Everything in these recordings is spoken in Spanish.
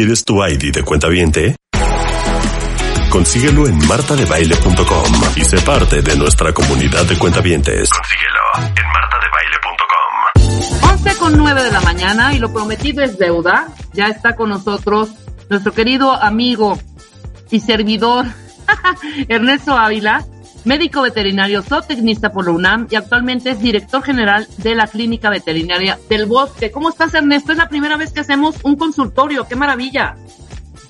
¿Quieres tu ID de cuenta viente? Consíguelo en martadebaile.com y sé parte de nuestra comunidad de cuentavientes. Consíguelo en martadebaile.com. 11 con 9 de la mañana y lo prometido es deuda. Ya está con nosotros nuestro querido amigo y servidor Ernesto Ávila, médico veterinario, zootecnista por la UNAM y actualmente es director general de la Clínica Veterinaria del Bosque. ¿Cómo estás, Ernesto? Es la primera vez que hacemos un consultorio. ¡Qué maravilla!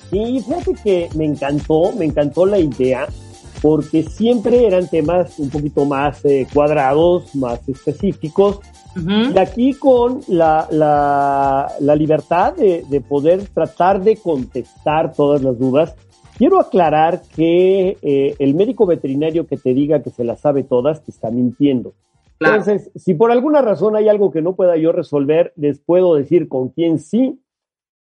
Sí, fíjate que me encantó, me encantó la idea, porque siempre eran temas un poquito más eh, cuadrados, más específicos. Y aquí con la, la, la libertad de, de, poder tratar de contestar todas las dudas, quiero aclarar que eh, el médico veterinario que te diga que se las sabe todas, te está mintiendo. Claro. Entonces, si por alguna razón hay algo que no pueda yo resolver, les puedo decir con quién sí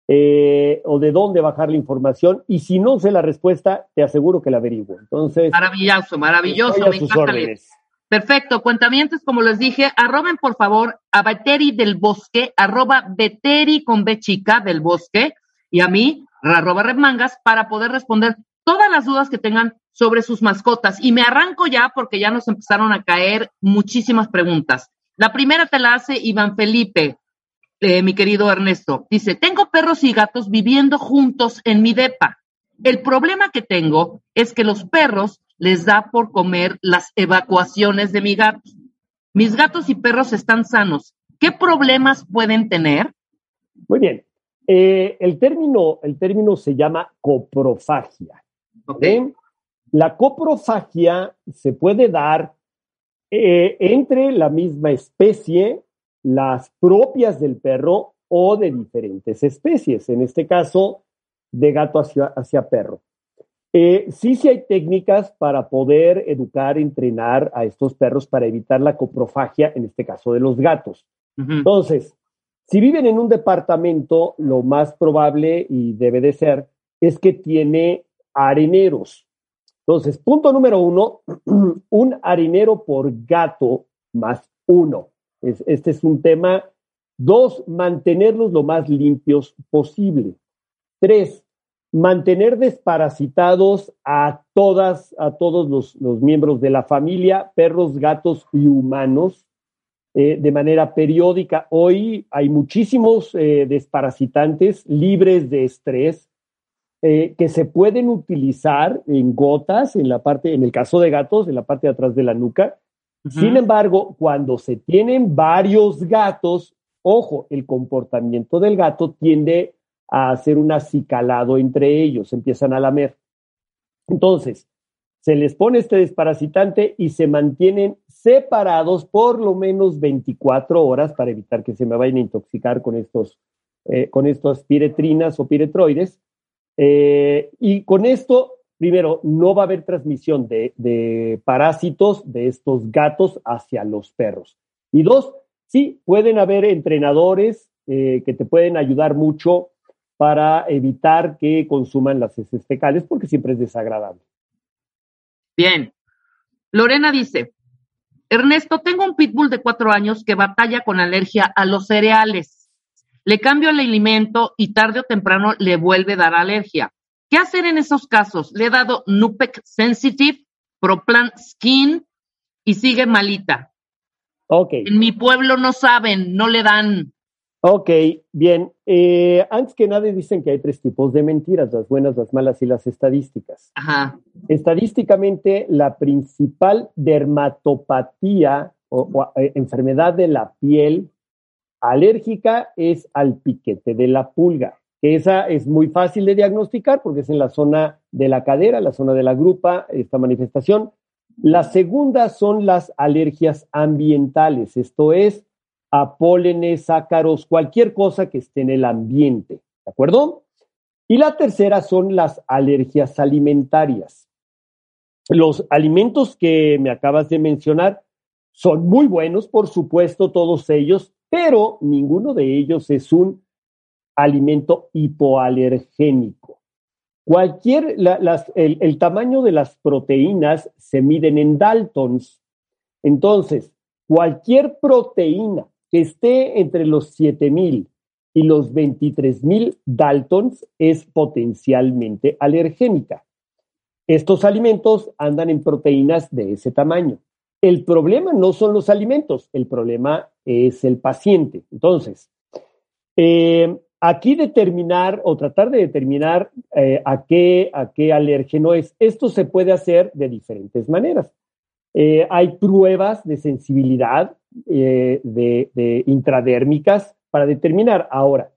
eh, o de dónde bajar la información. Y si no sé la respuesta, te aseguro que la averiguo. Entonces. Maravilloso, maravilloso. Me encanta. Perfecto. Cuentamientos, como les dije, arroben por favor a Beteri del Bosque, arroba Beteri con B chica del Bosque, y a mí, arroba Redmangas, para poder responder todas las dudas que tengan sobre sus mascotas. Y me arranco ya porque ya nos empezaron a caer muchísimas preguntas. La primera te la hace Iván Felipe eh, mi querido Ernesto. Dice, tengo perros y gatos viviendo juntos en mi depa. El problema que tengo es que los perros les da por comer las evacuaciones de mi gato. Mis gatos y perros están sanos. ¿Qué problemas pueden tener? Muy bien. Eh, el, término, el término se llama coprofagia. Okay. La coprofagia se puede dar eh, entre la misma especie las propias del perro o de diferentes especies, en este caso de gato hacia, hacia perro. Eh, sí, sí hay técnicas para poder educar, entrenar a estos perros para evitar la coprofagia, en este caso de los gatos. Uh -huh. Entonces, si viven en un departamento, lo más probable y debe de ser es que tiene areneros. Entonces, punto número uno, un arenero por gato más uno. Es, este es un tema. Dos, mantenerlos lo más limpios posible. Tres, mantener desparasitados a todas, a todos los, los miembros de la familia, perros, gatos y humanos, eh, de manera periódica. Hoy hay muchísimos eh, desparasitantes libres de estrés eh, que se pueden utilizar en gotas, en la parte, en el caso de gatos, en la parte de atrás de la nuca, Uh -huh. Sin embargo, cuando se tienen varios gatos, ojo, el comportamiento del gato tiende a hacer un acicalado entre ellos, empiezan a lamer. Entonces, se les pone este desparasitante y se mantienen separados por lo menos 24 horas para evitar que se me vayan a intoxicar con estos, eh, con estas piretrinas o piretroides. Eh, y con esto primero, no va a haber transmisión de, parásitos de estos gatos hacia los perros. Y dos, sí, pueden haber entrenadores eh, que te pueden ayudar mucho para evitar que consuman las heces fecales porque siempre es desagradable. Bien. Lorena dice, Ernesto, tengo un pitbull de cuatro años que batalla con alergia a los cereales. Le cambio el alimento y tarde o temprano le vuelve a dar alergia. ¿Qué hacer en esos casos? Le he dado Nupec Sensitive, Proplan Skin y sigue malita. Ok. En mi pueblo no saben, no le dan. Ok, bien. Eh, antes que nada dicen que hay tres tipos de mentiras, las buenas, las malas y las estadísticas. Ajá. Estadísticamente, la principal dermatopatía o, o eh, enfermedad de la piel alérgica es al piquete de la pulga que esa es muy fácil de diagnosticar porque es en la zona de la cadera, la zona de la grupa, esta manifestación. La segunda son las alergias ambientales, esto es a pólenes, ácaros, cualquier cosa que esté en el ambiente, ¿de acuerdo? Y la tercera son las alergias alimentarias. Los alimentos que me acabas de mencionar son muy buenos, por supuesto, todos ellos, pero ninguno de ellos es un alimento hipoalergénico. Cualquier, el, el, tamaño de las proteínas se miden en Daltons. Entonces, cualquier proteína que esté entre los 7000 y los 23.000 Daltons es potencialmente alergénica. Estos alimentos andan en proteínas de ese tamaño. El problema no son los alimentos, el problema es el paciente. Entonces, eh, aquí determinar o tratar de determinar eh, a, qué, a qué alérgeno es, esto se puede hacer de diferentes maneras. Eh, hay pruebas de sensibilidad de intradérmicas para determinar. Ahora,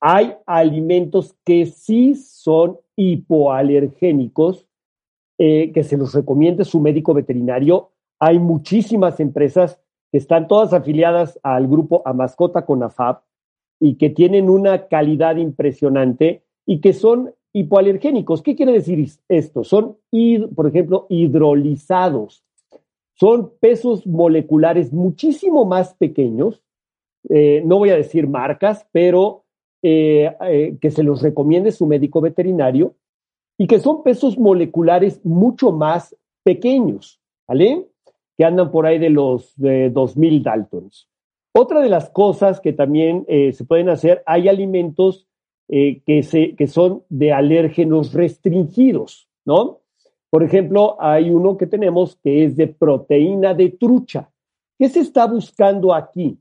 hay alimentos que sí son hipoalergénicos, eh, que se los recomiende su médico veterinario. Hay muchísimas empresas que están todas afiliadas al grupo Amascota con AFAB y que tienen una calidad impresionante y que son hipoalergénicos. ¿Qué quiere decir esto? Son, por ejemplo, hidrolizados. Son pesos moleculares muchísimo más pequeños eh, no voy a decir marcas, pero eh, eh, que se los recomiende su médico veterinario y que son pesos moleculares mucho más pequeños, ¿vale? Que andan por ahí de los de 2000 Daltons. Otra de las cosas que también se pueden hacer, hay alimentos que, se, que son de alérgenos restringidos, ¿no? Por ejemplo, hay uno que tenemos que es de proteína de trucha. ¿Qué se está buscando aquí?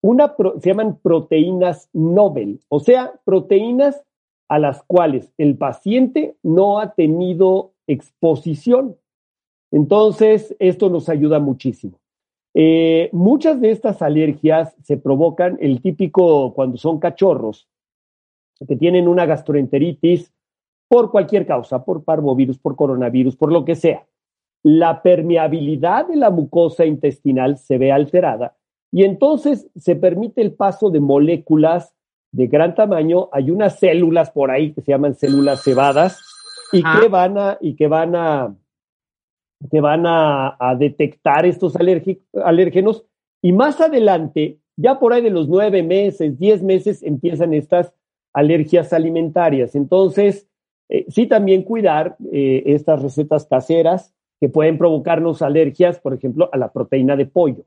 Una se llaman proteínas Nobel, o sea, proteínas a las cuales el paciente no ha tenido exposición. Entonces, esto nos ayuda muchísimo. Eh, muchas de estas alergias se provocan, el típico cuando son cachorros, que tienen una gastroenteritis por cualquier causa, por parvovirus, por coronavirus, por lo que sea. La permeabilidad de la mucosa intestinal se ve alterada y entonces se permite el paso de moléculas de gran tamaño. Hay unas células por ahí que se llaman células cebadas y que van a, y que van a, que van a, detectar estos alérgenos. Y más adelante, ya por ahí de los nueve meses, diez meses, empiezan estas alergias alimentarias. Entonces, eh, sí también cuidar eh, estas recetas caseras que pueden provocarnos alergias, por ejemplo, a la proteína de pollo.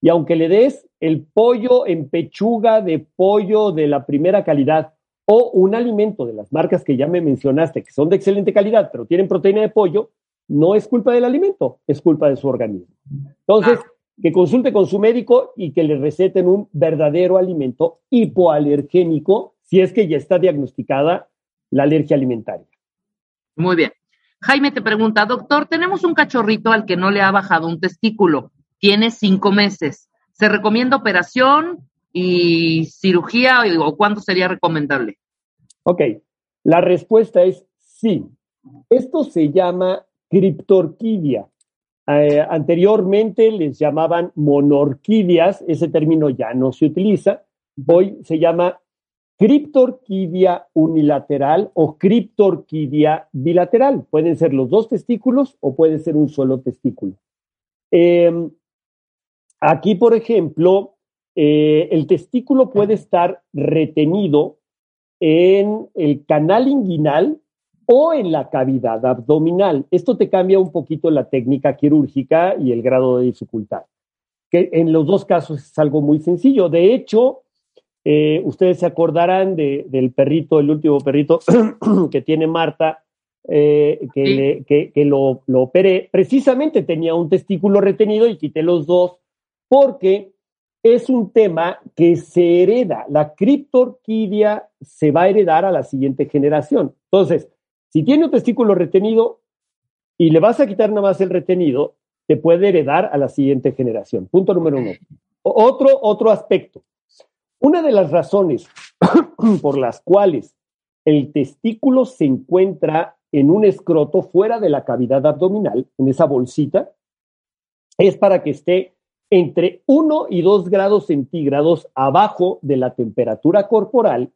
Y aunque le des el pollo en pechuga de pollo de la primera calidad o un alimento de las marcas que ya me mencionaste, que son de excelente calidad, pero tienen proteína de pollo, no es culpa del alimento, es culpa de su organismo. Entonces, ah. que consulte con su médico y que le receten un verdadero alimento hipoalergénico si es que ya está diagnosticada la alergia alimentaria. Muy bien. Jaime te pregunta, doctor, tenemos un cachorrito al que no le ha bajado un testículo tiene cinco meses. ¿Se recomienda operación y cirugía o cuándo sería recomendable? Ok, la respuesta es sí. Esto se llama criptorquidia. Eh, anteriormente les llamaban monorquidias, ese término ya no se utiliza. Hoy se llama criptorquidia unilateral o criptorquidia bilateral. Pueden ser los dos testículos o puede ser un solo testículo. Eh, Aquí, por ejemplo, eh, el testículo puede estar retenido en el canal inguinal o en la cavidad abdominal. Esto te cambia un poquito la técnica quirúrgica y el grado de dificultad, que en los dos casos es algo muy sencillo. De hecho, eh, ustedes se acordarán del perrito, el último perrito que tiene Marta, eh, que, que, lo, lo operé. Precisamente tenía un testículo retenido y quité los dos porque es un tema que se hereda. La criptorquidia se va a heredar a la siguiente generación. Entonces, si tiene un testículo retenido y le vas a quitar nada más el retenido, te puede heredar a la siguiente generación. Punto número uno. Otro, otro aspecto. Una de las razones por las cuales el testículo se encuentra en un escroto fuera de la cavidad abdominal, en esa bolsita, es para que esté entre 1 y 2 grados centígrados abajo de la temperatura corporal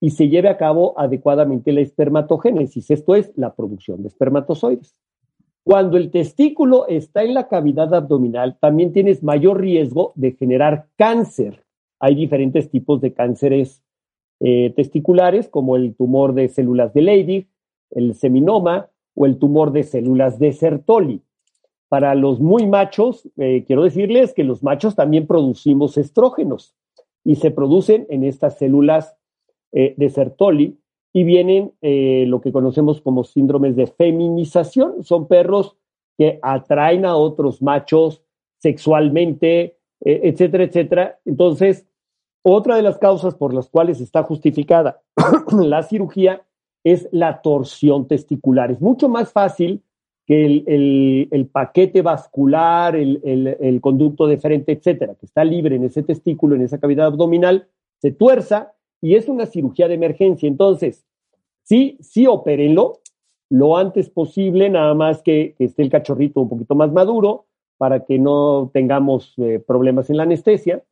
y se lleve a cabo adecuadamente la espermatogénesis, esto es la producción de espermatozoides. Cuando el testículo está en la cavidad abdominal, también tienes mayor riesgo de generar cáncer. Hay diferentes tipos de cánceres eh, testiculares, como el tumor de células de Leydig, el seminoma o el tumor de células de Sertoli. Para los muy machos, eh, quiero decirles que los machos también producimos estrógenos y se producen en estas células eh, de Sertoli y vienen lo que conocemos como síndromes de feminización. Son perros que atraen a otros machos sexualmente, etcétera, etcétera. Entonces, otra de las causas por las cuales está justificada la cirugía es la torsión testicular. Es mucho más fácil que el, paquete vascular, el, conducto deferente, etcétera, que está libre en ese testículo, en esa cavidad abdominal, se tuerza y es una cirugía de emergencia. Entonces, sí, sí opérenlo lo antes posible, nada más que, esté el cachorrito un poquito más maduro para que no tengamos eh, problemas en la anestesia.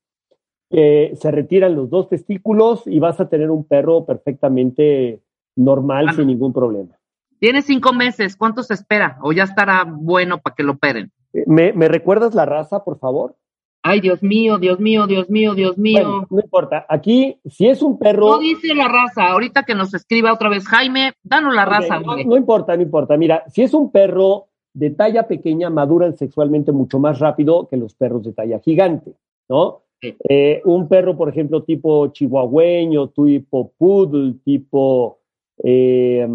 Se retiran los dos testículos y vas a tener un perro perfectamente normal sin ningún problema. Tiene cinco meses, ¿cuánto se espera? ¿O ya estará bueno para que lo operen? Eh, ¿Me, ¿Me recuerdas la raza, por favor? Ay, Dios mío, Dios mío, Dios mío, Dios mío. no importa. Aquí, si es un perro. No dice la raza. Ahorita que nos escriba otra vez Jaime, danos la raza. No, no, importa, no importa. Mira, si es un perro de talla pequeña, maduran sexualmente mucho más rápido que los perros de talla gigante, ¿no? Eh, un perro, por ejemplo, tipo chihuahueño, tipo poodle, tipo eh,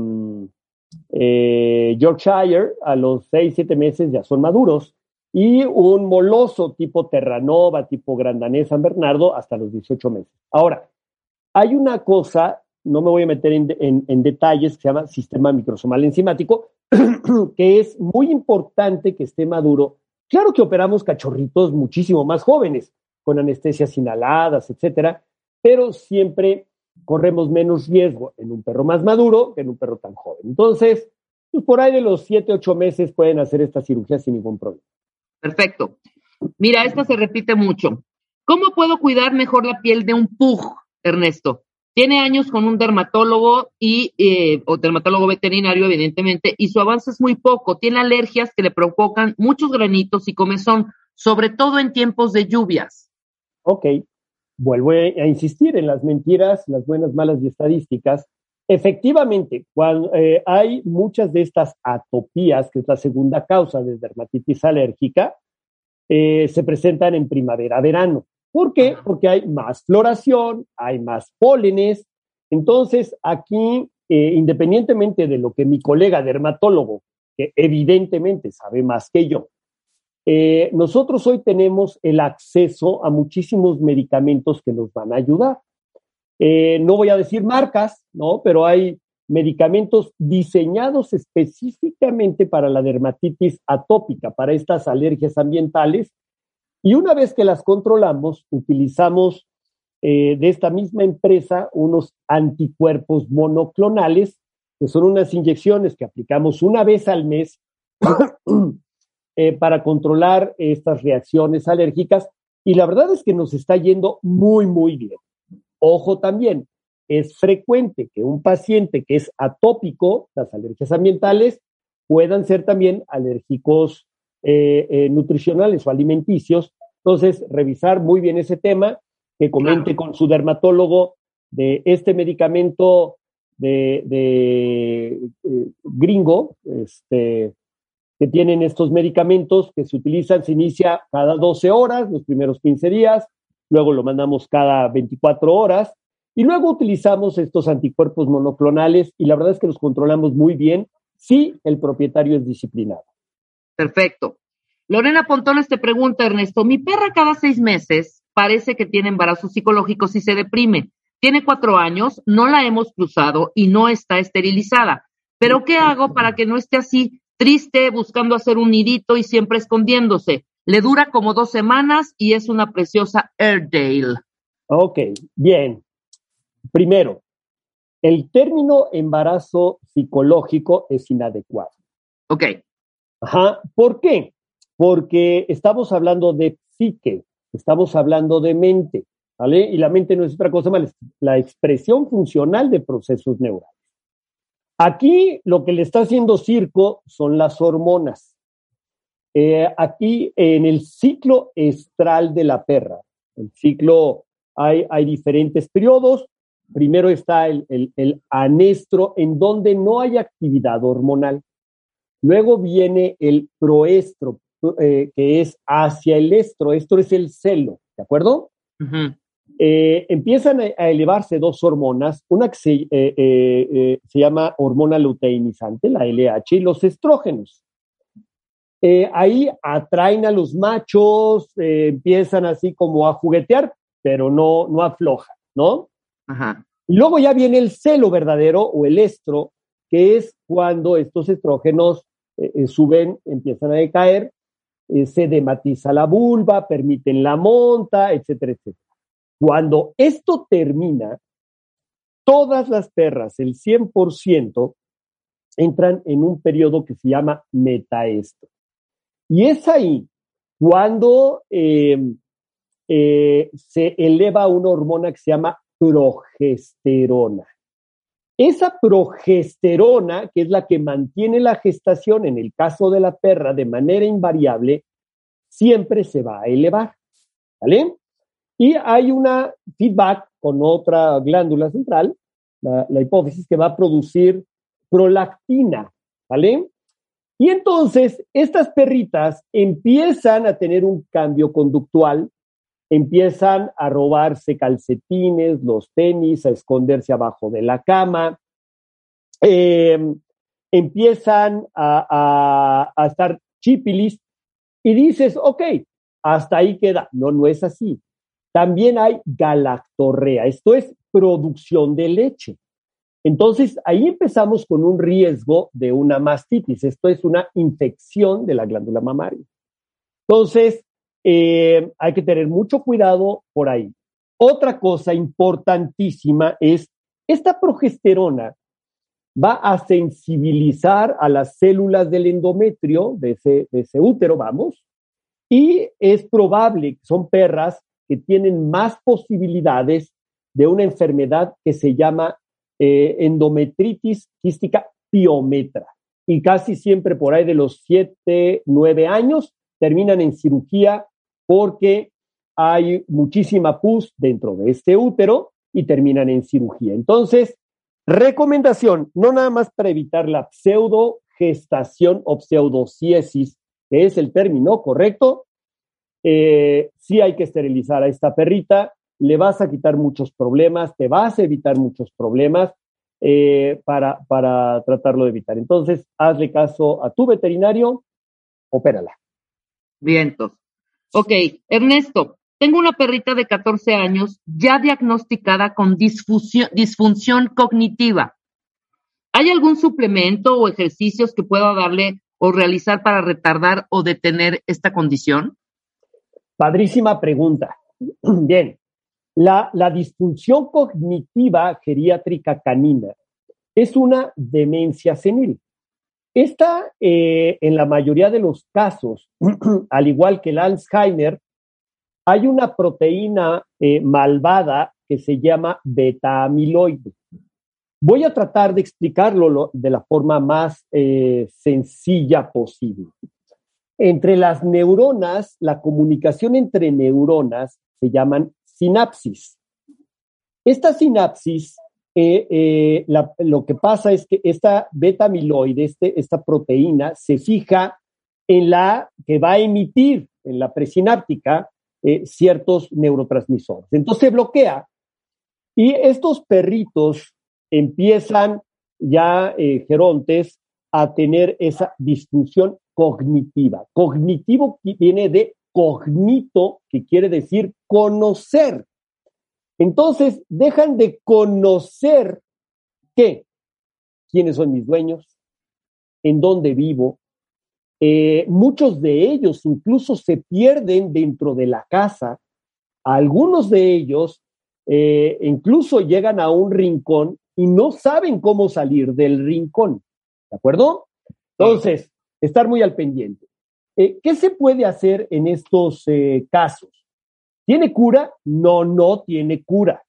eh, Yorkshire, a los 6, 7 meses ya son maduros y un moloso tipo Terranova, tipo Grandanés San Bernardo, hasta los 18 meses. Ahora, hay una cosa, no me voy a meter en, detalles, que se llama sistema microsomal enzimático, que es muy importante que esté maduro. Claro que operamos cachorritos muchísimo más jóvenes, con anestesias inhaladas, etcétera, pero siempre corremos menos riesgo en un perro más maduro que en un perro tan joven. Entonces, pues por ahí de los 7, 8 meses pueden hacer esta cirugía sin ningún problema. Perfecto. Mira, esta se repite mucho. ¿Cómo puedo cuidar mejor la piel de un pug, Ernesto? Tiene años con un dermatólogo y, eh, o dermatólogo veterinario, evidentemente, y su avance es muy poco. Tiene alergias que le provocan muchos granitos y comezón, sobre todo en tiempos de lluvias. Ok, vuelvo a insistir en las mentiras, las buenas, malas y estadísticas. Efectivamente, cuando eh, hay muchas de estas atopías, que es la segunda causa de dermatitis alérgica, eh, se presentan en primavera-verano. ¿Por qué? Porque hay más floración, hay más pólenes. Entonces, aquí, eh, independientemente de lo que mi colega dermatólogo, que evidentemente sabe más que yo, nosotros hoy tenemos el acceso a muchísimos medicamentos que nos van a ayudar. Eh, no voy a decir marcas, ¿no? Pero hay medicamentos diseñados específicamente para la dermatitis atópica, para estas alergias ambientales. Y una vez que las controlamos, utilizamos eh, de esta misma empresa unos anticuerpos monoclonales, que son unas inyecciones que aplicamos una vez al mes eh, para controlar estas reacciones alérgicas. Y la verdad es que nos está yendo muy, muy bien. Ojo también, es frecuente que un paciente que es atópico, las alergias ambientales, puedan ser también alérgicos eh, eh, nutricionales o alimenticios. Entonces, revisar muy bien ese tema, que comente con su dermatólogo de este medicamento de, eh, gringo, este, que tienen estos medicamentos que se utilizan, se inicia cada 12 horas, los primeros 15 días, luego lo mandamos cada 24 horas y luego utilizamos estos anticuerpos monoclonales y la verdad es que los controlamos muy bien si el propietario es disciplinado. Perfecto. Lorena Pontones te pregunta, Ernesto, mi perra cada seis meses parece que tiene embarazos psicológicos y se deprime. Tiene cuatro años, no la hemos cruzado y no está esterilizada. Pero ¿qué hago para que no esté así triste, buscando hacer un nidito y siempre escondiéndose? Le dura como dos semanas y es una preciosa Airedale. Ok, bien. Primero, el término embarazo psicológico es inadecuado. Ok. Ajá. ¿Por qué? Porque estamos hablando de psique, estamos hablando de mente. ¿vale? Y la mente no es otra cosa más la expresión funcional de procesos neurales. Aquí lo que le está haciendo circo son las hormonas. Eh, aquí en el ciclo estral de la perra, el ciclo, hay, diferentes periodos. Primero está el, anestro, en donde no hay actividad hormonal. Luego viene el proestro, eh, que es hacia el estro. Esto es el celo, ¿de acuerdo? Eh, empiezan a, elevarse dos hormonas, una que se, eh, se, llama hormona luteinizante, la LH, y los estrógenos. ahí atraen a los machos, empiezan así como a juguetear, pero no, no aflojan, ¿no? Y luego ya viene el celo verdadero o el estro, que es cuando estos estrógenos suben, empiezan a decaer eh, se dematiza la vulva, permiten la monta, etcétera, etcétera. Cuando esto termina, todas las perras, el 100%, entran en un periodo que se llama metaestro. Y es ahí cuando em, eh, se eleva una hormona que se llama progesterona. Esa progesterona, que es la que mantiene la gestación en el caso de la perra de manera invariable, siempre se va a elevar. ¿Vale? Y hay una feedback con otra glándula central, la, hipófisis, que va a producir prolactina. ¿Vale? Y entonces estas perritas empiezan a tener un cambio conductual empiezan a robarse calcetines, los tenis, a esconderse abajo de la cama, em, empiezan a, a, estar chipilis y dices, ok, hasta ahí queda. No, no es así. También hay galactorrea, esto es producción de leche. Entonces, ahí empezamos con un riesgo de una mastitis. Esto es una infección de la glándula mamaria. Entonces, eh, hay que tener mucho cuidado por ahí. Otra cosa importantísima es esta progesterona va a sensibilizar a las células del endometrio, de ese, ese útero, vamos, y es probable que son perras que tienen más posibilidades de una enfermedad que se llama eh, endometritis quística piometra. Y casi siempre por ahí de los 7, 9 años terminan en cirugía porque hay muchísima pus dentro de este útero y terminan en cirugía. Entonces, recomendación, no nada más para evitar la pseudogestación o pseudociesis, que es el término correcto, eh, sí hay que esterilizar a esta perrita, le vas a quitar muchos problemas, te vas a evitar muchos problemas eh, para, para tratarlo de evitar. Entonces, hazle caso a tu veterinario, opérala. Vientos. Ok, Ernesto, tengo una perrita de 14 años ya diagnosticada con disfunción, cognitiva. ¿Hay algún suplemento o ejercicios que pueda darle o realizar para retardar o detener esta condición? Padrísima pregunta. Bien, la, disfunción cognitiva geriátrica canina es una demencia senil. Esta, eh, en la mayoría de los casos, al igual que el Alzheimer, hay una proteína eh, malvada que se llama beta-amiloide. Voy a tratar de explicarlo de la forma más eh, sencilla posible. Entre las neuronas, la comunicación entre neuronas se llaman sinapsis. Esta sinapsis eh, lo que pasa es que esta beta-amiloide, este, esta proteína, se fija en la que va a emitir en la presináptica eh, ciertos neurotransmisores. Entonces se bloquea y estos perritos empiezan ya, eh, gerontes, a tener esa disfunción cognitiva. Cognitivo viene de cognito, que quiere decir conocer. Entonces, dejan de conocer qué, quiénes son mis dueños, en dónde vivo. Eh, muchos de ellos incluso se pierden dentro de la casa. Algunos de ellos eh, incluso llegan a un rincón y no saben cómo salir del rincón. ¿De acuerdo? Entonces, estar muy al pendiente. Eh, ¿Qué se puede hacer en estos casos? ¿Tiene cura? No, no tiene cura.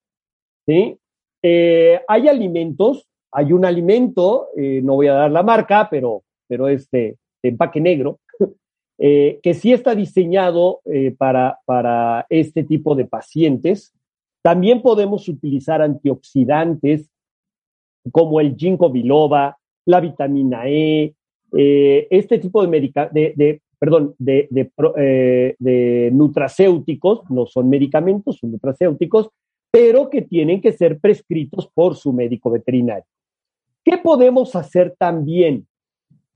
¿sí? Eh, hay alimentos, hay un alimento, eh, no voy a dar la marca, pero, pero es de, empaque negro, eh, que sí está diseñado para, para este tipo de pacientes. También podemos utilizar antioxidantes como el ginkgo biloba, la vitamina E, este tipo de, de, de, perdón, de, de, nutracéuticos, no son medicamentos, son nutracéuticos, pero que tienen que ser prescritos por su médico veterinario. ¿Qué podemos hacer también?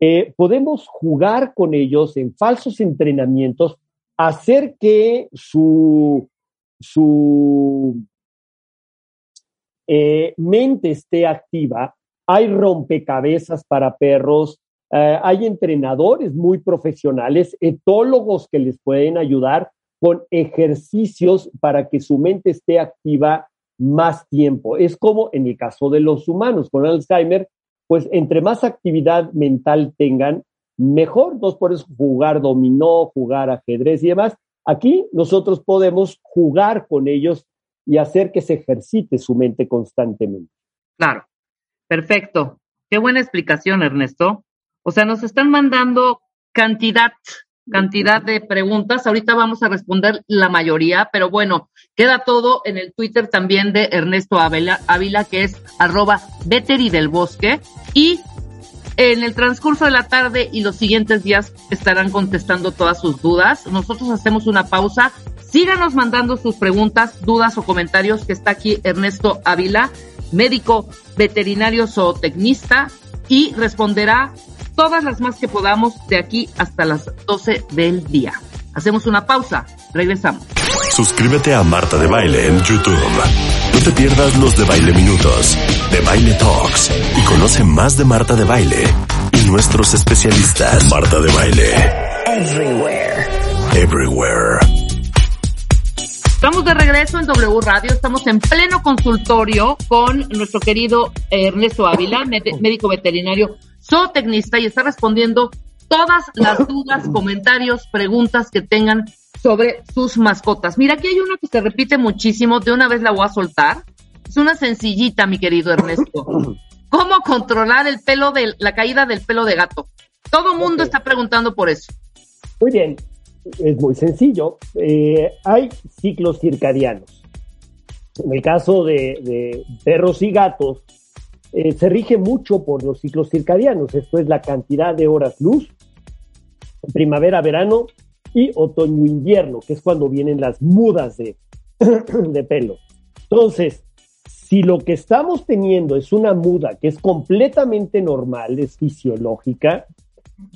Eh, podemos jugar con ellos en falsos entrenamientos, hacer que su, su eh, mente esté activa. Hay rompecabezas para perros, eh, hay entrenadores muy profesionales, etólogos que les pueden ayudar con ejercicios para que su mente esté activa más tiempo. Es como en el caso de los humanos con Alzheimer, pues entre más actividad mental tengan, mejor. Dos por eso jugar dominó, jugar ajedrez y demás. Aquí nosotros podemos jugar con ellos y hacer que se ejercite su mente constantemente. Claro, perfecto. Qué buena explicación, Ernesto. O sea, nos están mandando cantidad cantidad de preguntas. Ahorita vamos a responder la mayoría, pero bueno, queda todo en el Twitter también de Ernesto Ávila, que es arroba Veteri del Bosque. Y en el transcurso de la tarde y los siguientes días estarán contestando todas sus dudas. Nosotros hacemos una pausa. Síganos mandando sus preguntas, dudas o comentarios, que está aquí Ernesto Ávila, médico veterinario zootecnista, y responderá todas las más que podamos de aquí hasta las 12 del día. Hacemos una pausa, regresamos. Suscríbete a Marta de Baile en YouTube. No te pierdas los de Baile Minutos, de Baile Talks y conoce más de Marta de Baile y nuestros especialistas. Marta de Baile. Everywhere. Everywhere. Estamos de regreso en W Radio, estamos en pleno consultorio con nuestro querido Ernesto Ávila, médico veterinario zootecnista y está respondiendo todas las dudas, comentarios, preguntas que tengan sobre sus mascotas. Mira, aquí hay una que se repite muchísimo, de una vez la voy a soltar. Es una sencillita, mi querido Ernesto. ¿Cómo controlar el pelo de la caída del pelo de gato? Todo mundo está preguntando por eso. Muy bien, es muy sencillo. Eh, hay ciclos circadianos. En el caso de perros y gatos, eh, se rige mucho por los ciclos circadianos, esto es la cantidad de horas luz, primavera, verano y otoño, invierno, que es cuando vienen las mudas de, de pelo. Entonces, si lo que estamos teniendo es una muda que es completamente normal, es fisiológica,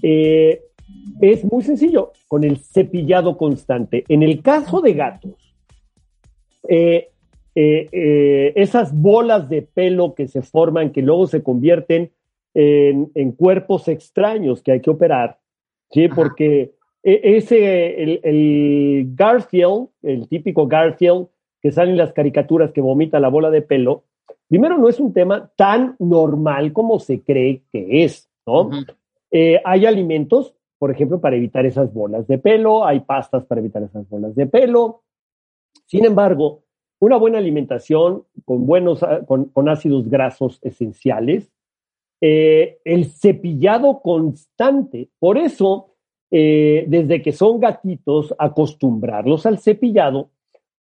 eh, es muy sencillo, con el cepillado constante. En el caso de gatos, eh, eh, eh, esas bolas de pelo que se forman, que luego se convierten en, cuerpos extraños que hay que operar, ¿sí? Porque e, ese, el, Garfield, el típico Garfield que sale en las caricaturas que vomita la bola de pelo, primero no es un tema tan normal como se cree que es, ¿no? Eh, hay alimentos, por ejemplo, para evitar esas bolas de pelo, hay pastas para evitar esas bolas de pelo. Sin embargo, una buena alimentación con buenos ah, con, ácidos grasos esenciales, eh, el cepillado constante. Por eso, eh, desde que son gatitos, acostumbrarlos al cepillado,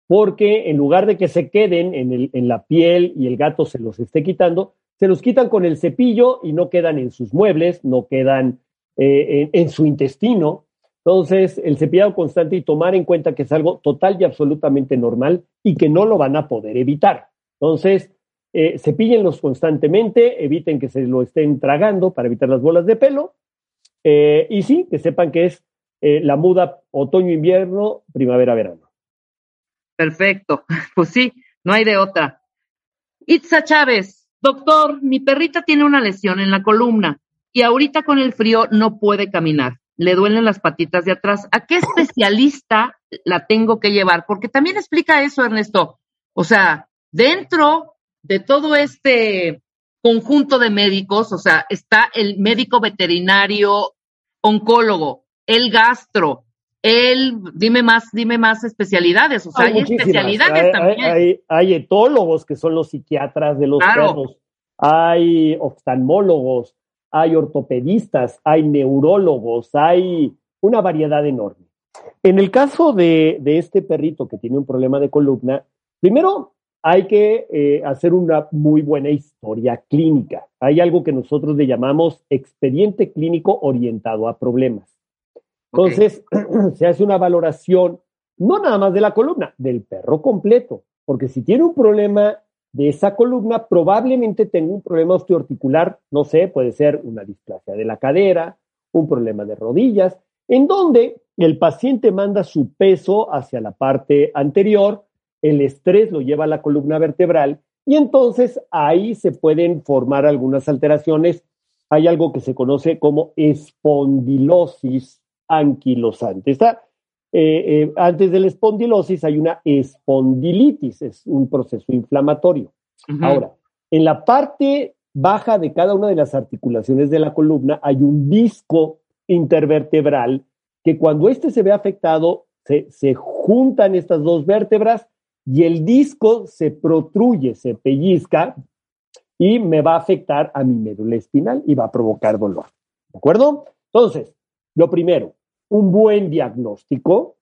porque en lugar de que se queden en, la piel y el gato se los esté quitando, se los quitan con el cepillo y no quedan en sus muebles, no quedan eh, en, su intestino, entonces, el cepillado constante y tomar en cuenta que es algo total y absolutamente normal y que no lo van a poder evitar. Entonces, eh, cepíllenlos constantemente, eviten que se lo estén tragando para evitar las bolas de pelo. Eh, y sí, que sepan que es eh, la muda otoño-invierno, primavera-verano. Perfecto. Pues sí, no hay de otra. Itza Chávez, doctor, mi perrita tiene una lesión en la columna y ahorita con el frío no puede caminar le duelen las patitas de atrás. ¿A qué especialista la tengo que llevar? Porque también explica eso, Ernesto. O sea, dentro de todo este conjunto de médicos, o sea, está el médico veterinario, oncólogo, el gastro, él, dime más, dime más especialidades, o sea, hay, especialidades también. Hay, etólogos que son los psiquiatras de los perros, hay oftalmólogos, hay ortopedistas, hay neurólogos, hay una variedad enorme. En el caso de, este perrito que tiene un problema de columna, primero hay que eh, hacer una muy buena historia clínica. Hay algo que nosotros le llamamos expediente clínico orientado a problemas. Entonces, se hace una valoración no nada más de la columna, del perro completo, porque si tiene un problema de esa columna, probablemente tenga un problema osteoarticular, no sé, puede ser una displasia de la cadera, un problema de rodillas, en donde el paciente manda su peso hacia la parte anterior, el estrés lo lleva a la columna vertebral y entonces ahí se pueden formar algunas alteraciones. Hay algo que se conoce como espondilosis anquilosante. Eh, eh, antes de la espondilosis hay una espondilitis, es un proceso inflamatorio. Ahora, en la parte baja de cada una de las articulaciones de la columna hay un disco intervertebral que cuando éste se ve afectado, se, se juntan estas dos vértebras y el disco se protruye, se pellizca y me va a afectar a mi médula espinal y va a provocar dolor. ¿De acuerdo? Entonces, lo primero, un buen diagnóstico,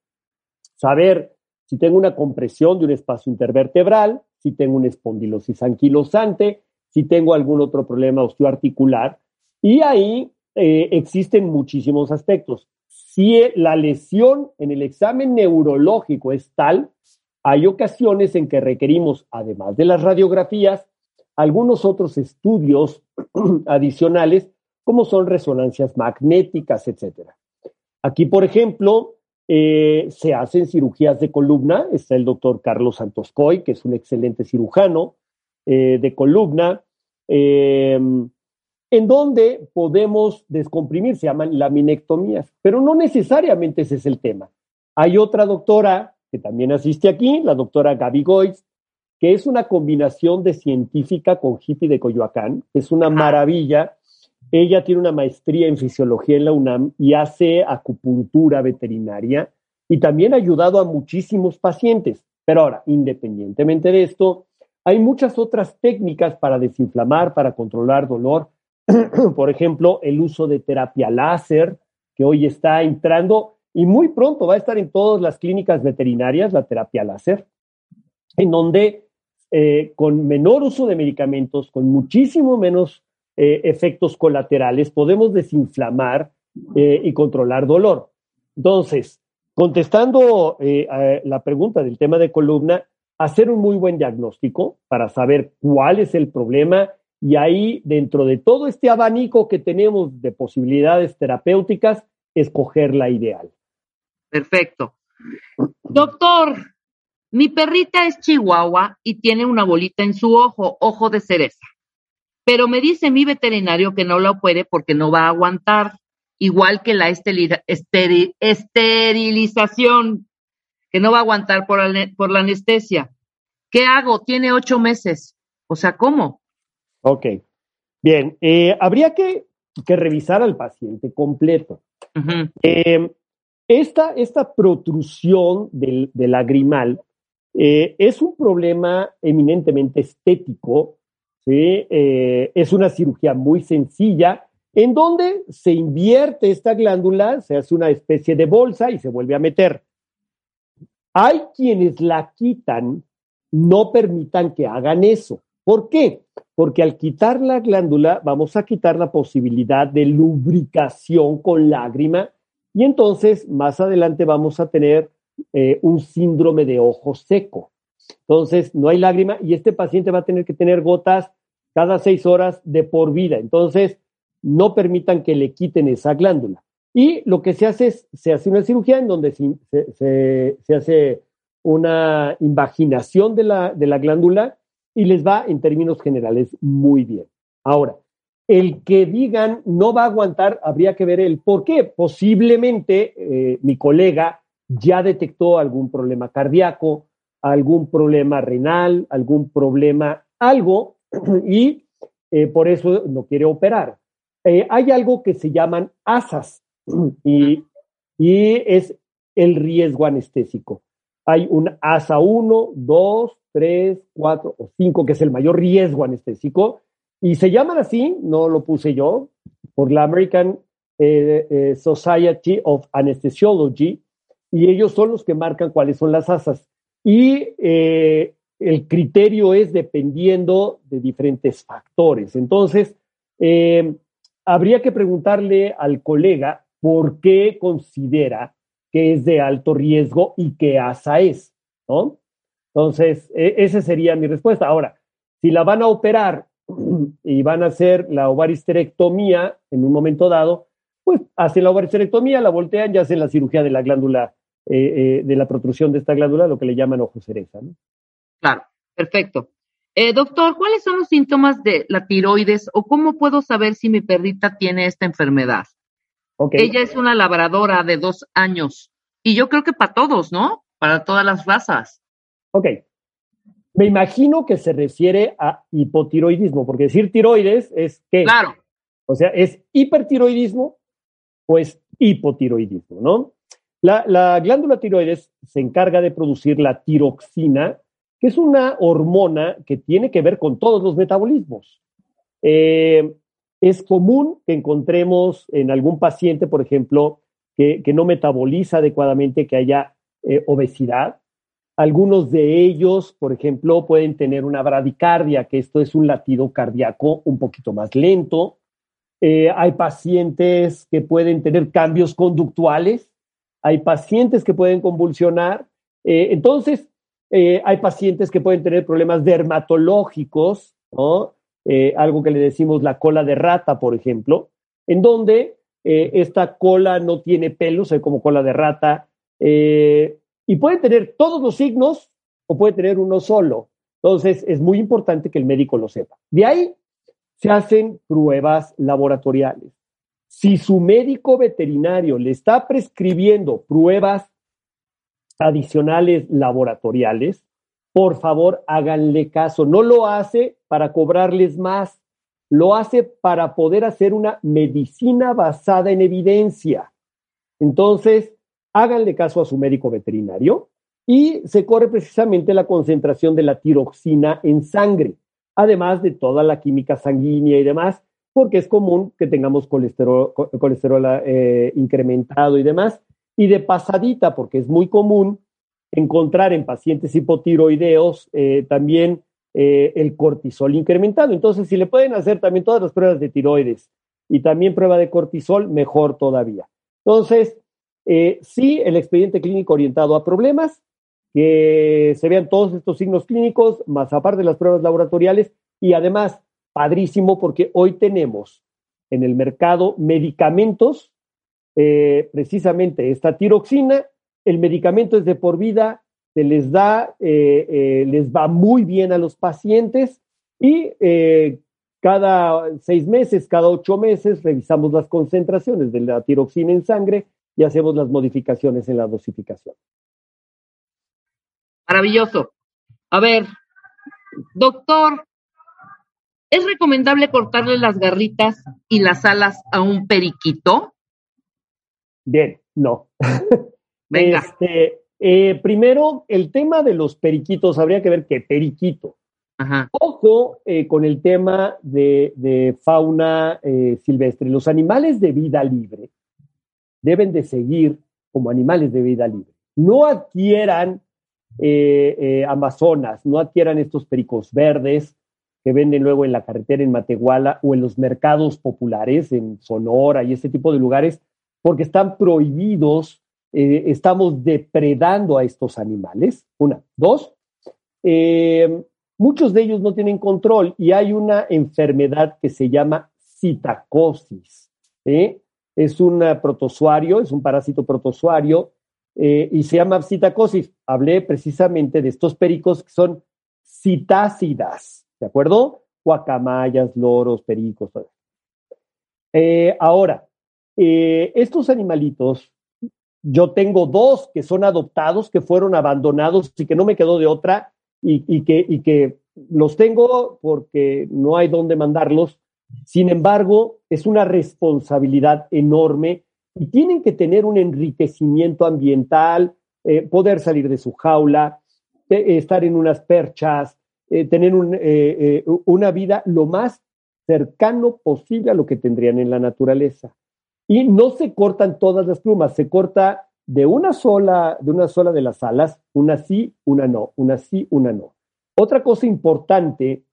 saber si tengo una compresión de un espacio intervertebral, si tengo una espondilosis anquilosante, si tengo algún otro problema osteoarticular. Y ahí eh, existen muchísimos aspectos. Si la lesión en el examen neurológico es tal, hay ocasiones en que requerimos, además de las radiografías, algunos otros estudios adicionales, como son resonancias magnéticas, etcétera. Aquí, por ejemplo, eh, se hacen cirugías de columna. Está el doctor Carlos Santoscoy, que es un excelente cirujano eh, de columna, em, en donde podemos descomprimir, se llaman laminectomías, pero no necesariamente ese es el tema. Hay otra doctora que también asiste aquí, la doctora Gaby Goiz, que es una combinación de científica con hippie de Coyoacán, es una maravilla ella tiene una maestría en fisiología en la UNAM y hace acupuntura veterinaria y también ha ayudado a muchísimos pacientes. Pero ahora, independientemente de esto, hay muchas otras técnicas para desinflamar, para controlar dolor. Por ejemplo, el uso de terapia láser, que hoy está entrando y muy pronto va a estar en todas las clínicas veterinarias, la terapia láser, en donde eh, con menor uso de medicamentos, con muchísimo menos eh, efectos colaterales, podemos desinflamar eh, y controlar dolor. Entonces, contestando eh, la pregunta del tema de columna, hacer un muy buen diagnóstico para saber cuál es el problema y ahí, dentro de todo este abanico que tenemos de posibilidades terapéuticas, escoger la ideal. Perfecto. Doctor, mi perrita es chihuahua y tiene una bolita en su ojo, ojo de cereza. Pero me dice mi veterinario que no lo puede porque no va a aguantar, igual que la esterilización, que no va a aguantar por, por la anestesia. ¿Qué hago? Tiene ocho meses. O sea, ¿cómo? Ok. Bien, eh, habría que, revisar al paciente completo. Eh, esta, esta, protrusión del, lagrimal eh, es un problema eminentemente estético ¿sí? Eh, es una cirugía muy sencilla en donde se invierte esta glándula, se hace una especie de bolsa y se vuelve a meter. Hay quienes la quitan, no permitan que hagan eso. ¿Por qué? Porque al quitar la glándula vamos a quitar la posibilidad de lubricación con lágrima y entonces más adelante vamos a tener eh, un síndrome de ojo seco. Entonces, no hay lágrima y este paciente va a tener que tener gotas cada seis horas de por vida. Entonces, no permitan que le quiten esa glándula. Y lo que se hace es, se hace una cirugía en donde se, hace una invaginación de la, de la glándula y les va, en términos generales, muy bien. Ahora, el que digan no va a aguantar, habría que ver el por qué. Posiblemente eh, mi colega ya detectó algún problema cardíaco, algún problema renal, algún problema, algo, y eh, por eso no quiere operar. Eh, hay algo que se llaman asas y, y es el riesgo anestésico. Hay un ASA 1, 2, 3, 4 o 5, que es el mayor riesgo anestésico, y se llaman así, no lo puse yo, por la American eh, Society of Anesthesiology, y ellos son los que marcan cuáles son las ASAs. Y eh, el criterio es dependiendo de diferentes factores. Entonces, habría que preguntarle al colega por qué considera que es de alto riesgo y qué ASA es, ¿no? Entonces, e, esa sería mi respuesta. Ahora, si la van a operar y van a hacer la ovaristerectomía en un momento dado, pues hacen la ovaristerectomía, la voltean y hacen la cirugía de la glándula, eh, eh, de la protrusión de esta glándula, lo que le llaman ojo cereza, ¿no? Claro, perfecto. Eh, doctor, ¿cuáles son los síntomas de la tiroides o cómo puedo saber si mi perrita tiene esta enfermedad? Ella es una labradora de dos años. Y yo creo que para todos, ¿no? Para todas las razas. Ok. Me imagino que se refiere a hipotiroidismo, porque decir tiroides es que. Claro. O sea, es hipertiroidismo o es hipotiroidismo, ¿no? La, la, glándula tiroides se encarga de producir la tiroxina, que es una hormona que tiene que ver con todos los metabolismos. Eh, es común que encontremos en algún paciente, por ejemplo, que, no metaboliza adecuadamente, que haya eh, obesidad. Algunos de ellos, por ejemplo, pueden tener una bradicardia, que esto es un latido cardíaco un poquito más lento. Eh, hay pacientes que pueden tener cambios conductuales, hay pacientes que pueden convulsionar. Eh, entonces, hay pacientes que pueden tener problemas dermatológicos, ¿no? Eh, algo que le decimos la cola de rata, por ejemplo, en donde eh, esta cola no tiene pelos, es como cola de rata, eh, y puede tener todos los signos o puede tener uno solo. Entonces, es muy importante que el médico lo sepa. De ahí se hacen pruebas laboratoriales. Si su médico veterinario le está prescribiendo pruebas adicionales laboratoriales, por favor háganle caso. No lo hace para cobrarles más, lo hace para poder hacer una medicina basada en evidencia. Entonces, háganle caso a su médico veterinario y se corre precisamente la concentración de la tiroxina en sangre, además de toda la química sanguínea y demás, porque es común que tengamos colesterol, colesterol eh, incrementado y demás. Y de pasadita, porque es muy común encontrar en pacientes hipotiroideos eh, también eh, el cortisol incrementado. Entonces, si le pueden hacer también todas las pruebas de tiroides y también prueba de cortisol, mejor todavía. Entonces, sí, el expediente clínico orientado a problemas, que se vean todos estos signos clínicos, más aparte de las pruebas laboratoriales, y además, padrísimo, porque hoy tenemos en el mercado medicamentos, precisamente esta tiroxina, el medicamento es de por vida, se les da, eh, eh, les va muy bien a los pacientes y eh, cada seis meses, cada ocho meses, revisamos las concentraciones de la tiroxina en sangre y hacemos las modificaciones en la dosificación. Maravilloso. A ver, doctor, ¿es recomendable cortarle las garritas y las alas a un periquito? Bien, no. Este, eh, primero, el tema de los periquitos, habría que ver qué periquito. Ojo eh, con el tema de, fauna eh, silvestre. Los animales de vida libre deben de seguir como animales de vida libre. No adquieran Amazonas, no adquieran estos pericos verdes que venden luego en la carretera en Matehuala o en los mercados populares en Sonora y este tipo de lugares, porque están prohibidos eh, estamos depredando a estos animales. Una. Dos, eh, muchos de ellos no tienen control y hay una enfermedad que se llama citacosis. Es un protozoario, es un parásito protozoario eh, y se llama citacosis. Hablé precisamente de estos pericos que son citácidas, ¿de acuerdo? Guacamayas, loros, pericos, todo. ahora, estos animalitos yo tengo dos que son adoptados, que fueron abandonados y que no me quedó de otra y, que, los tengo porque no hay dónde mandarlos. Sin embargo, es una responsabilidad enorme y tienen que tener un enriquecimiento ambiental, eh, poder salir de su jaula, eh, estar en unas perchas, eh, tener una vida lo más cercano posible a lo que tendrían en la naturaleza. Y no se cortan todas las plumas, se corta de una sola, de una sola de las alas, una sí, una no, una sí, una no. Otra cosa importante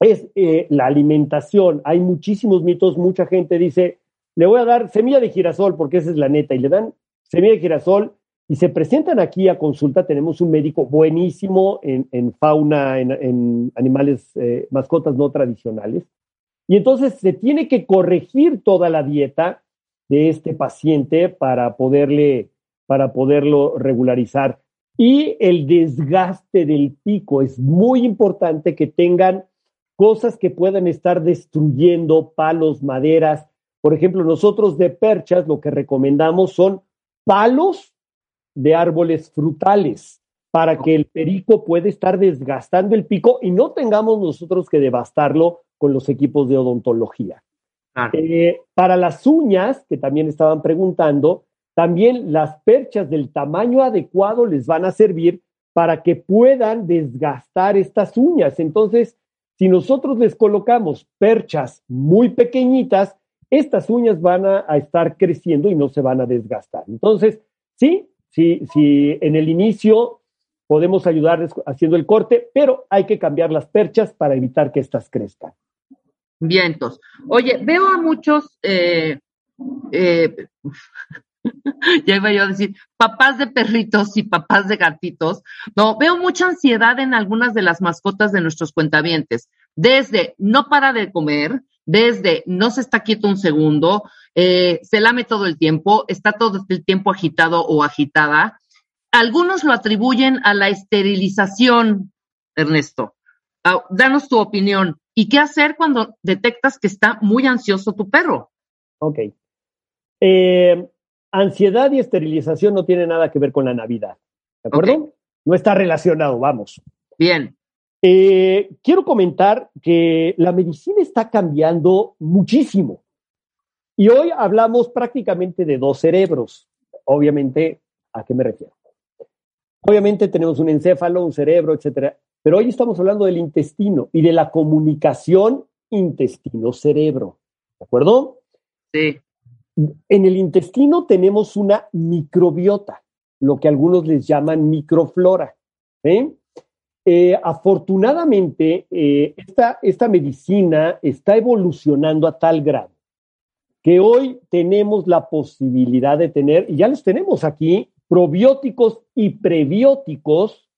es la alimentación. Hay muchísimos mitos, mucha gente dice, le voy a dar semilla de girasol porque esa es la neta, y le dan semilla de girasol y se presentan aquí a consulta. Tenemos un médico buenísimo en, fauna, en, animales, eh, mascotas no tradicionales. Y entonces se tiene que corregir toda la dieta de este paciente para poderle, para poderlo regularizar. Y el desgaste del pico es muy importante que tengan cosas que puedan estar destruyendo, palos, maderas, por ejemplo, nosotros de perchas lo que recomendamos son palos de árboles frutales para que el perico pueda estar desgastando el pico y no tengamos nosotros que devastarlo con los equipos de odontología. Eh, para las uñas, que también estaban preguntando, también las perchas del tamaño adecuado les van a servir para que puedan desgastar estas uñas. Entonces, si nosotros les colocamos perchas muy pequeñitas, estas uñas van a, estar creciendo y no se van a desgastar. Entonces, sí, sí, sí, en el inicio podemos ayudarles haciendo el corte, pero hay que cambiar las perchas para evitar que estas crezcan. Vientos. Oye, veo a muchos, eh, eh, ya iba yo a decir, papás de perritos y papás de gatitos. No, veo mucha ansiedad en algunas de las mascotas de nuestros cuentavientes. Desde no para de comer, desde no se está quieto un segundo, eh, se lame todo el tiempo, está todo el tiempo agitado o agitada. Algunos lo atribuyen a la esterilización, Ernesto. Ah, danos tu opinión. ¿Y qué hacer cuando detectas que está muy ansioso tu perro? Ok. Eh, ansiedad y esterilización no tienen nada que ver con la Navidad. ¿De acuerdo? No está relacionado, vamos. Bien. Eh, quiero comentar que la medicina está cambiando muchísimo. Y hoy hablamos prácticamente de dos cerebros. Obviamente, ¿a qué me refiero? Obviamente tenemos un encéfalo, un cerebro, etcétera. Pero hoy estamos hablando del intestino y de la comunicación intestino-cerebro. ¿De acuerdo? Sí. En el intestino tenemos una microbiota, lo que algunos les llaman microflora. ¿eh? Eh, afortunadamente, eh, esta, medicina está evolucionando a tal grado que hoy tenemos la posibilidad de tener, y ya les tenemos aquí, probióticos y prebióticos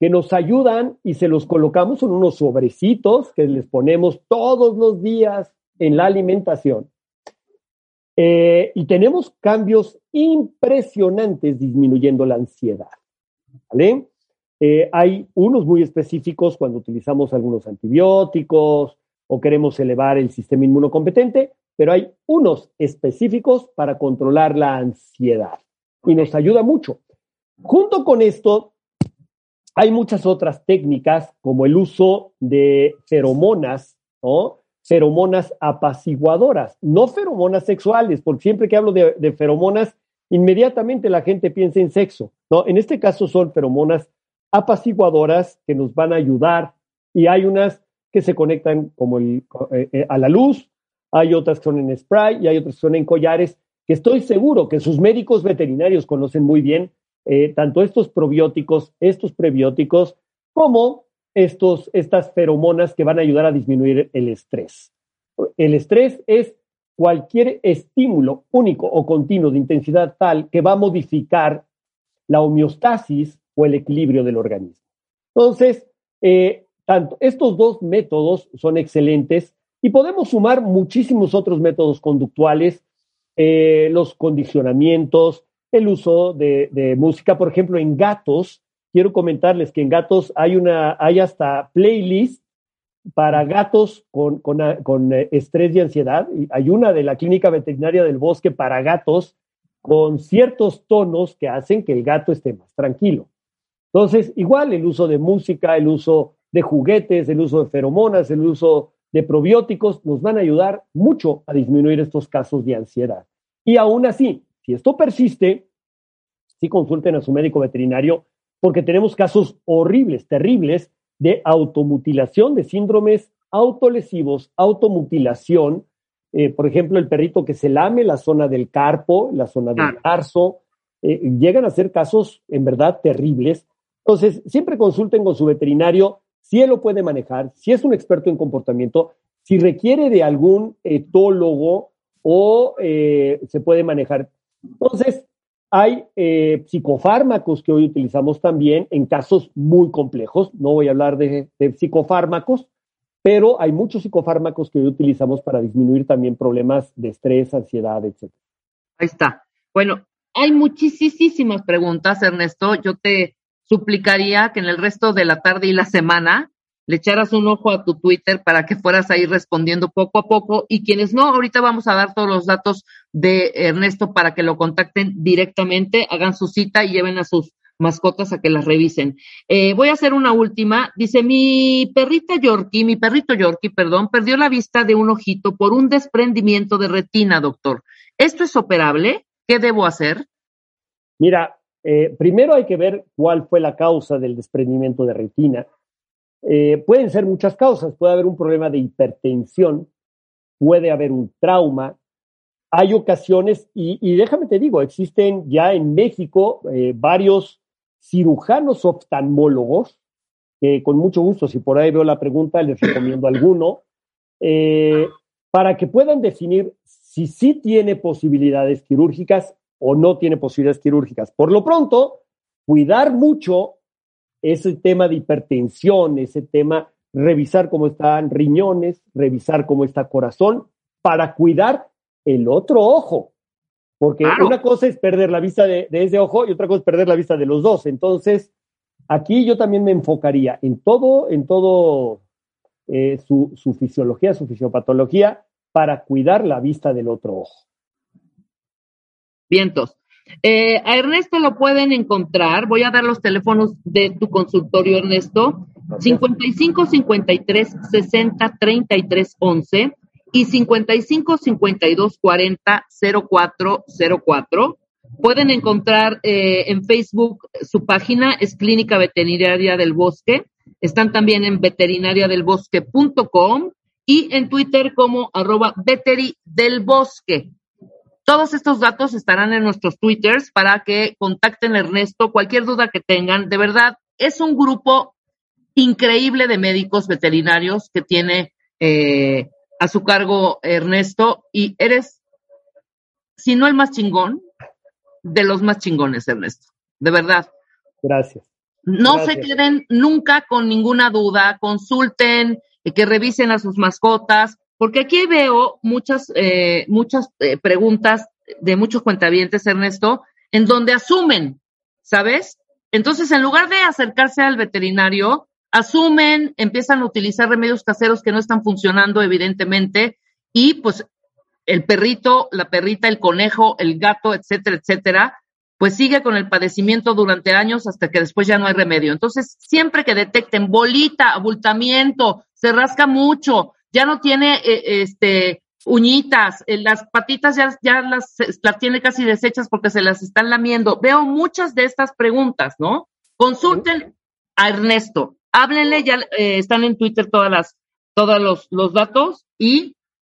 que nos ayudan y se los colocamos en unos sobrecitos que les ponemos todos los días en la alimentación. Eh, y tenemos cambios impresionantes disminuyendo la ansiedad. ¿Vale? Eh, hay unos muy específicos cuando utilizamos algunos antibióticos o queremos elevar el sistema inmunocompetente, pero hay unos específicos para controlar la ansiedad y nos ayuda mucho. Junto con esto, hay muchas otras técnicas como el uso de feromonas, ¿no? Feromonas apaciguadoras, no feromonas sexuales, porque siempre que hablo de, de feromonas, inmediatamente la gente piensa en sexo, ¿no? En este caso son feromonas apaciguadoras que nos van a ayudar y hay unas que se conectan como eh, eh, a la luz, hay otras que son en spray y hay otras que son en collares, que estoy seguro que sus médicos veterinarios conocen muy bien, eh, tanto estos probióticos, estos prebióticos, como estos, estas feromonas que van a ayudar a disminuir el estrés. El estrés es cualquier estímulo único o continuo de intensidad tal que va a modificar la homeostasis o el equilibrio del organismo. Entonces, eh, tanto, estos dos métodos son excelentes y podemos sumar muchísimos otros métodos conductuales, eh, los condicionamientos, el uso de, música, por ejemplo, en gatos. Quiero comentarles que en gatos hay una, hay hasta playlist para gatos con, con, estrés y ansiedad. Hay una de la Clínica Veterinaria del Bosque para gatos con ciertos tonos que hacen que el gato esté más tranquilo. Entonces, igual el uso de música, el uso de juguetes, el uso de feromonas, el uso de probióticos nos van a ayudar mucho a disminuir estos casos de ansiedad. Y aún así, si esto persiste, sí consulten a su médico veterinario porque tenemos casos horribles, terribles de automutilación, de síndromes autolesivos, automutilación. Eh, por ejemplo, el perrito que se lame la zona del carpo, la zona del tarso, eh, llegan a ser casos en verdad terribles. Entonces, siempre consulten con su veterinario si él lo puede manejar, si es un experto en comportamiento, si requiere de algún etólogo o eh, se puede manejar. Entonces, hay eh, psicofármacos que hoy utilizamos también en casos muy complejos. No voy a hablar de, psicofármacos, pero hay muchos psicofármacos que hoy utilizamos para disminuir también problemas de estrés, ansiedad, etc. Ahí está. Bueno, hay muchísimas preguntas, Ernesto. Yo te suplicaría que en el resto de la tarde y la semana le echaras un ojo a tu Twitter para que fueras ahí respondiendo poco a poco. Y quienes no, ahorita vamos a dar todos los datos de Ernesto para que lo contacten directamente, hagan su cita y lleven a sus mascotas a que las revisen. Eh, voy a hacer una última. Dice, mi perrita Yorkie, mi perrito Yorkie, perdón, perdió la vista de un ojito por un desprendimiento de retina, doctor. ¿Esto es operable? ¿Qué debo hacer? Mira, eh, primero hay que ver cuál fue la causa del desprendimiento de retina. Eh, pueden ser muchas causas, puede haber un problema de hipertensión, puede haber un trauma, hay ocasiones, y, déjame te digo, existen ya en México eh, varios cirujanos oftalmólogos, que con mucho gusto, si por ahí veo la pregunta, les recomiendo alguno, para que puedan definir si sí tiene posibilidades quirúrgicas o no tiene posibilidades quirúrgicas. Por lo pronto, cuidar mucho ese tema de hipertensión, ese tema, revisar cómo están riñones, revisar cómo está corazón, para cuidar el otro ojo. Porque una cosa es perder la vista de, ese ojo y otra cosa es perder la vista de los dos. Entonces, aquí yo también me enfocaría en todo, en todo eh, su, su fisiología, su fisiopatología, para cuidar la vista del otro ojo. Vientos. Eh, a Ernesto lo pueden encontrar. Voy a dar los teléfonos de tu consultorio, Ernesto. 55 53 60 33 11 y 55 52 40 04 04. Pueden encontrar eh, en Facebook su página, es Clínica Veterinaria del Bosque. Están también en veterinariadelbosque.com y en Twitter como arroba veteri del bosque. Todos estos datos estarán en nuestros twitters para que contacten a Ernesto cualquier duda que tengan. De verdad, es un grupo increíble de médicos veterinarios que tiene eh, a su cargo Ernesto y eres, si no el más chingón, de los más chingones, Ernesto. De verdad. Gracias. No se queden nunca con ninguna duda, consulten, y que revisen a sus mascotas, porque aquí veo muchas, eh, muchas eh, preguntas de muchos cuentavientes, Ernesto, en donde asumen, ¿sabes? Entonces, en lugar de acercarse al veterinario, asumen, empiezan a utilizar remedios caseros que no están funcionando, evidentemente, y pues el perrito, la perrita, el conejo, el gato, etcétera, etcétera, pues sigue con el padecimiento durante años hasta que después ya no hay remedio. Entonces, siempre que detecten bolita, abultamiento, se rasca mucho, ya no tiene eh, este uñitas, eh, las patitas ya, ya las, las tiene casi deshechas porque se las están lamiendo. Veo muchas de estas preguntas, ¿no? Consulten a Ernesto, háblenle, ya eh, están en Twitter todas las, todos los, los datos y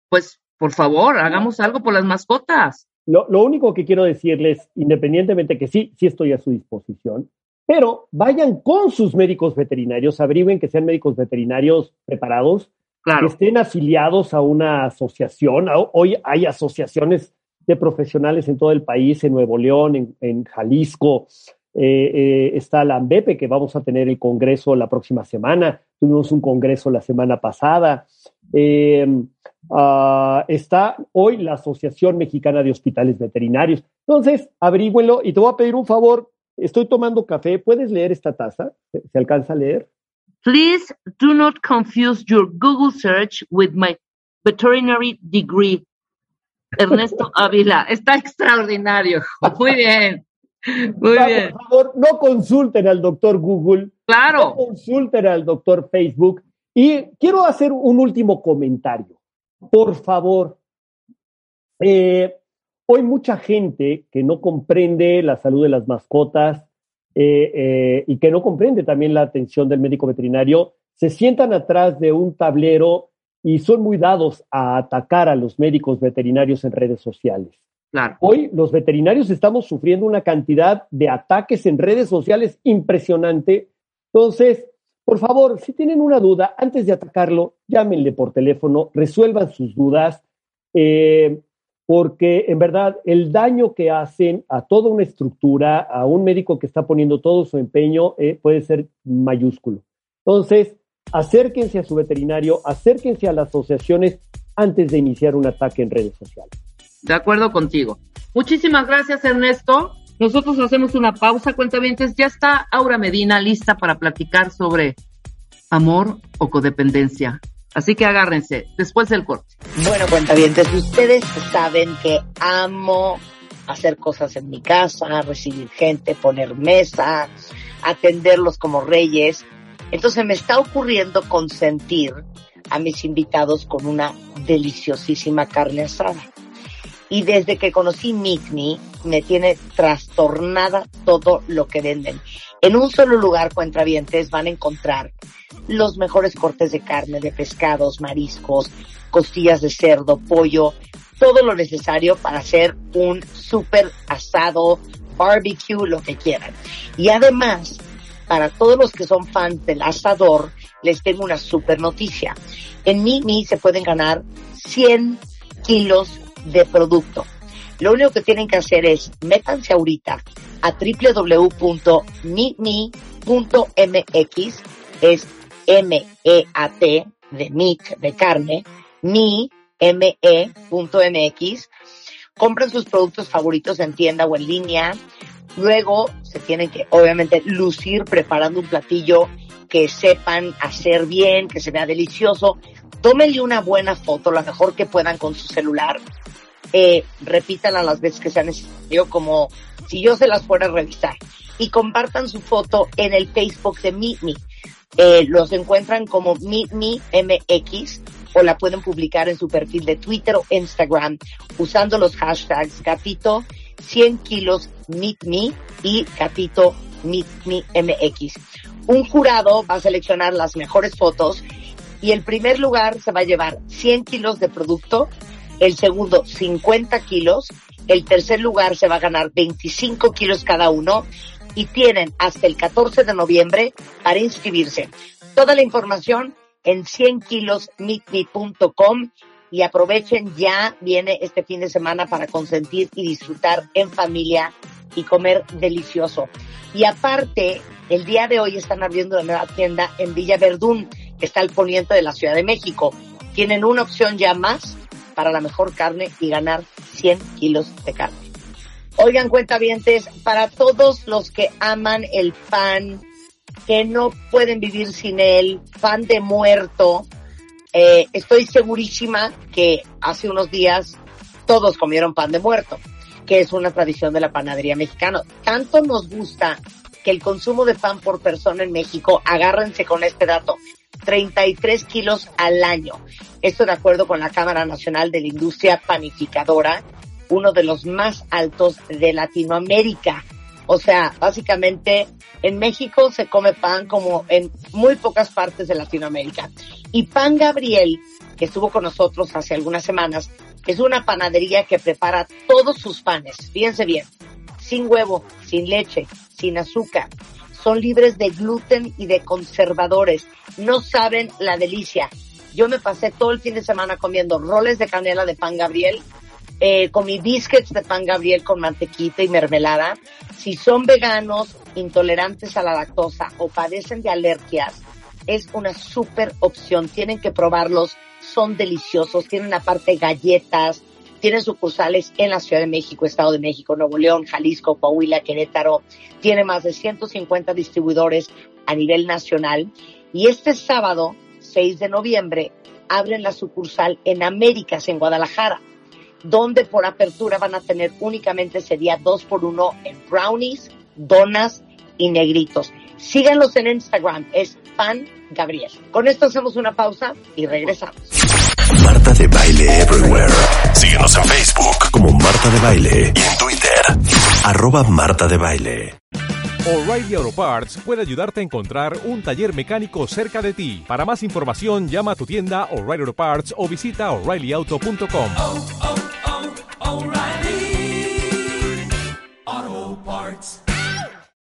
pues por favor, hagamos algo por las mascotas. Lo, lo, único que quiero decirles, independientemente que sí, sí estoy a su disposición, pero vayan con sus médicos veterinarios, averigüen que sean médicos veterinarios preparados, que estén afiliados a una asociación. Hoy hay asociaciones de profesionales en todo el país, en Nuevo León, en, Jalisco. Eh, eh, está la AMBEPE, que vamos a tener el congreso la próxima semana. Tuvimos un congreso la semana pasada. Eh, ah, está hoy la Asociación Mexicana de Hospitales Veterinarios. Entonces, abríguenlo y te voy a pedir un favor. Estoy tomando café. ¿Puedes leer esta taza? ¿Se alcanza a leer? Please do not confuse your Google search with my veterinary degree. Ernesto Ávila, está extraordinario. Muy bien. Muy bien. Por favor, no consulten al doctor Google. Claro. No consulten al doctor Facebook. Y quiero hacer un último comentario. Por favor, eh, hoy mucha gente que no comprende la salud de las mascotas eh, eh, y que no comprende también la atención del médico veterinario, se sientan atrás de un tablero y son muy dados a atacar a los médicos veterinarios en redes sociales. Hoy los veterinarios estamos sufriendo una cantidad de ataques en redes sociales impresionante. Entonces, por favor, si tienen una duda, antes de atacarlo, llámenle por teléfono, resuelvan sus dudas. Eh, porque en verdad el daño que hacen a toda una estructura, a un médico que está poniendo todo su empeño, eh, puede ser mayúsculo. Entonces, acérquense a su veterinario, acérquense a las asociaciones antes de iniciar un ataque en redes sociales. De acuerdo contigo. Muchísimas gracias, Ernesto. Nosotros hacemos una pausa, cuentavientes. Ya está Aura Medina lista para platicar sobre amor o codependencia. Así que agárrense, después del corte. Bueno, cuentavientes, ustedes saben que amo hacer cosas en mi casa, recibir gente, poner mesa, atenderlos como reyes. Entonces me está ocurriendo consentir a mis invitados con una deliciosísima carne asada. Y desde que conocí Mitni, me tiene trastornada todo lo que venden. En un solo lugar, cuentavientes, van a encontrar los mejores cortes de carne, de pescados, mariscos, costillas de cerdo, pollo, todo lo necesario para hacer un súper asado, barbecue, lo que quieran. Y además, para todos los que son fans del asador, les tengo una súper noticia. En Mimi se pueden ganar 100 kilos de producto. Lo único que tienen que hacer es métanse ahorita a www.mimi.mx, es M-E-A-T, de meat, de carne, mi, M-E.mx. Compren sus productos favoritos en tienda o en línea. Luego se tienen que, obviamente, lucir preparando un platillo que sepan hacer bien, que se vea delicioso. Tómenle una buena foto, la mejor que puedan con su celular. Eh, repítanla las veces que sea necesario, como si yo se las fuera a revisar. Y compartan su foto en el Facebook de Meet Me. Eh, los encuentran como MeetMeMX o la pueden publicar en su perfil de Twitter o Instagram usando los hashtags gatito 100 kilos Meet Me y gatito Meet MX. Un jurado va a seleccionar las mejores fotos y el primer lugar se va a llevar 100 kilos de producto, el segundo 50 kilos, el tercer lugar se va a ganar 25 kilos cada uno y tienen hasta el 14 de noviembre para inscribirse. Toda la información en 100kilosmeetme.com y aprovechen ya, viene este fin de semana para consentir y disfrutar en familia y comer delicioso. Y aparte, el día de hoy están abriendo una nueva tienda en Villa Verdún, que está al poniente de la Ciudad de México. Tienen una opción ya más para la mejor carne y ganar 100 kilos de carne. Oigan, cuentavientes, para todos los que aman el pan, que no pueden vivir sin él, pan de muerto, eh, estoy segurísima que hace unos días todos comieron pan de muerto, que es una tradición de la panadería mexicana. Tanto nos gusta que el consumo de pan por persona en México, agárrense con este dato, 33 kilos al año. Esto de acuerdo con la Cámara Nacional de la Industria Panificadora, uno de los más altos de Latinoamérica. O sea, básicamente en México se come pan como en muy pocas partes de Latinoamérica. Y Pan Gabriel, que estuvo con nosotros hace algunas semanas, es una panadería que prepara todos sus panes, fíjense bien, sin huevo, sin leche, sin azúcar. Son libres de gluten y de conservadores. No saben la delicia. Yo me pasé todo el fin de semana comiendo roles de canela de Pan Gabriel eh, comí biscuits de pan Gabriel con mantequita y mermelada. Si son veganos, intolerantes a la lactosa o padecen de alergias, es una súper opción. Tienen que probarlos. Son deliciosos. Tienen aparte galletas. Tienen sucursales en la Ciudad de México, Estado de México, Nuevo León, Jalisco, Coahuila, Querétaro. Tiene más de 150 distribuidores a nivel nacional. Y este sábado, 6 de noviembre, abren la sucursal en Américas, en Guadalajara donde por apertura van a tener únicamente ese día dos por uno en brownies, donas y negritos. Síganlos en Instagram, es Pan Gabriel. Con esto hacemos una pausa y regresamos. Marta de Baile Everywhere. Síguenos en Facebook como Marta de Baile. Y en Twitter, arroba Marta de Baile. O'Reilly Auto Parts puede ayudarte a encontrar un taller mecánico cerca de ti. Para más información, llama a tu tienda O'Reilly Auto Parts o visita oreillyauto.com.